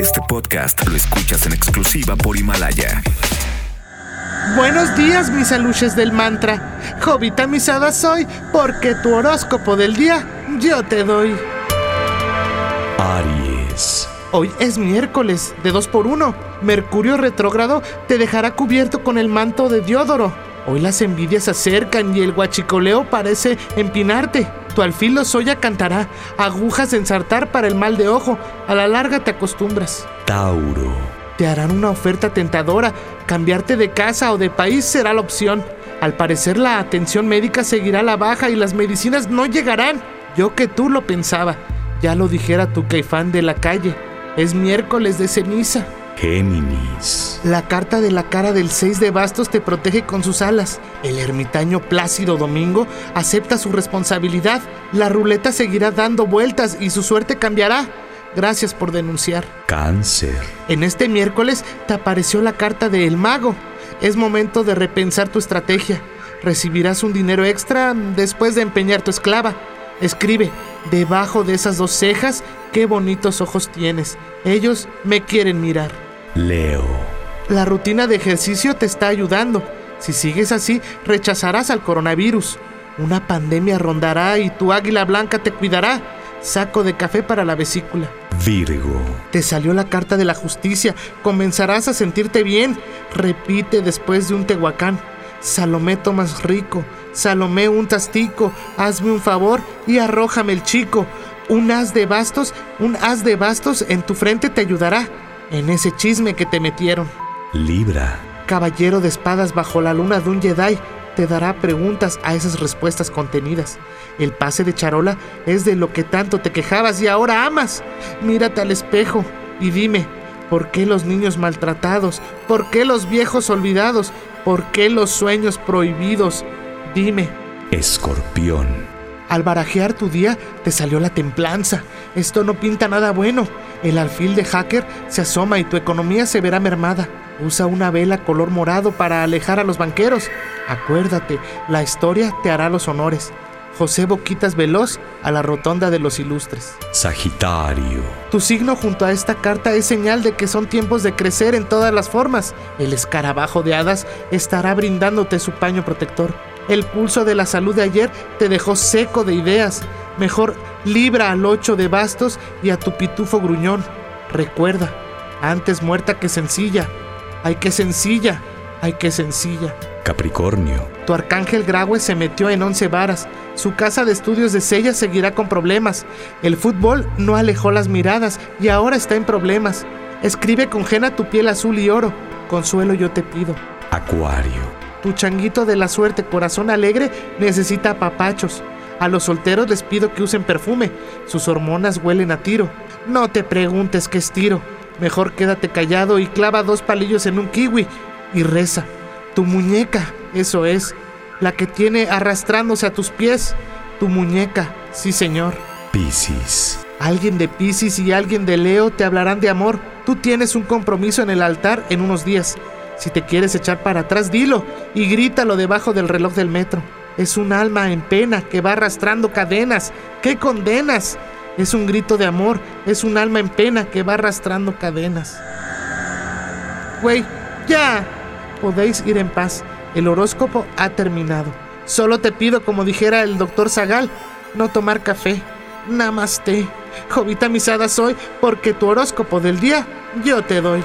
Este podcast lo escuchas en exclusiva por Himalaya. Buenos días, mis aluches del mantra. Jovita misada soy, porque tu horóscopo del día yo te doy. Aries. Hoy es miércoles, de 2 por 1 Mercurio retrógrado te dejará cubierto con el manto de Diodoro. Hoy las envidias se acercan y el guachicoleo parece empinarte. Tu alfil soya cantará, agujas de ensartar para el mal de ojo. A la larga te acostumbras. Tauro. Te harán una oferta tentadora. Cambiarte de casa o de país será la opción. Al parecer la atención médica seguirá a la baja y las medicinas no llegarán. Yo que tú lo pensaba. Ya lo dijera tu caifán de la calle. Es miércoles de ceniza. Géminis. La carta de la cara del 6 de bastos te protege con sus alas. El ermitaño Plácido Domingo acepta su responsabilidad. La ruleta seguirá dando vueltas y su suerte cambiará. Gracias por denunciar. Cáncer. En este miércoles te apareció la carta de El Mago. Es momento de repensar tu estrategia. Recibirás un dinero extra después de empeñar tu esclava. Escribe, debajo de esas dos cejas, qué bonitos ojos tienes. Ellos me quieren mirar. Leo. La rutina de ejercicio te está ayudando. Si sigues así, rechazarás al coronavirus. Una pandemia rondará y tu águila blanca te cuidará. Saco de café para la vesícula. Virgo. Te salió la carta de la justicia. Comenzarás a sentirte bien. Repite después de un tehuacán. Salomé tomas rico. Salomé un tastico. Hazme un favor y arrójame el chico. Un haz de bastos, un haz de bastos en tu frente te ayudará en ese chisme que te metieron. Libra. Caballero de espadas bajo la luna de un Jedi te dará preguntas a esas respuestas contenidas. El pase de charola es de lo que tanto te quejabas y ahora amas. Mírate al espejo y dime, ¿por qué los niños maltratados? ¿Por qué los viejos olvidados? ¿Por qué los sueños prohibidos? Dime. Escorpión. Al barajear tu día te salió la templanza. Esto no pinta nada bueno. El alfil de hacker se asoma y tu economía se verá mermada. Usa una vela color morado para alejar a los banqueros. Acuérdate, la historia te hará los honores. José Boquitas Veloz a la rotonda de los ilustres. Sagitario. Tu signo junto a esta carta es señal de que son tiempos de crecer en todas las formas. El escarabajo de hadas estará brindándote su paño protector. El pulso de la salud de ayer te dejó seco de ideas. Mejor libra al ocho de bastos y a tu pitufo gruñón. Recuerda, antes muerta que sencilla. Hay que sencilla, hay que sencilla. Capricornio. Tu arcángel Graue se metió en once varas. Su casa de estudios de Sella seguirá con problemas. El fútbol no alejó las miradas y ahora está en problemas. Escribe con jena tu piel azul y oro. Consuelo yo te pido. Acuario. Tu changuito de la suerte, corazón alegre, necesita papachos. A los solteros les pido que usen perfume. Sus hormonas huelen a tiro. No te preguntes qué es tiro. Mejor quédate callado y clava dos palillos en un kiwi y reza. Tu muñeca, eso es, la que tiene arrastrándose a tus pies. Tu muñeca, sí señor. Piscis. Alguien de Piscis y alguien de Leo te hablarán de amor. Tú tienes un compromiso en el altar en unos días. Si te quieres echar para atrás, dilo y grítalo debajo del reloj del metro. Es un alma en pena que va arrastrando cadenas. ¿Qué condenas? Es un grito de amor. Es un alma en pena que va arrastrando cadenas. Güey, ya. Podéis ir en paz. El horóscopo ha terminado. Solo te pido, como dijera el doctor Zagal, no tomar café. Namaste. Jovita misada soy porque tu horóscopo del día yo te doy.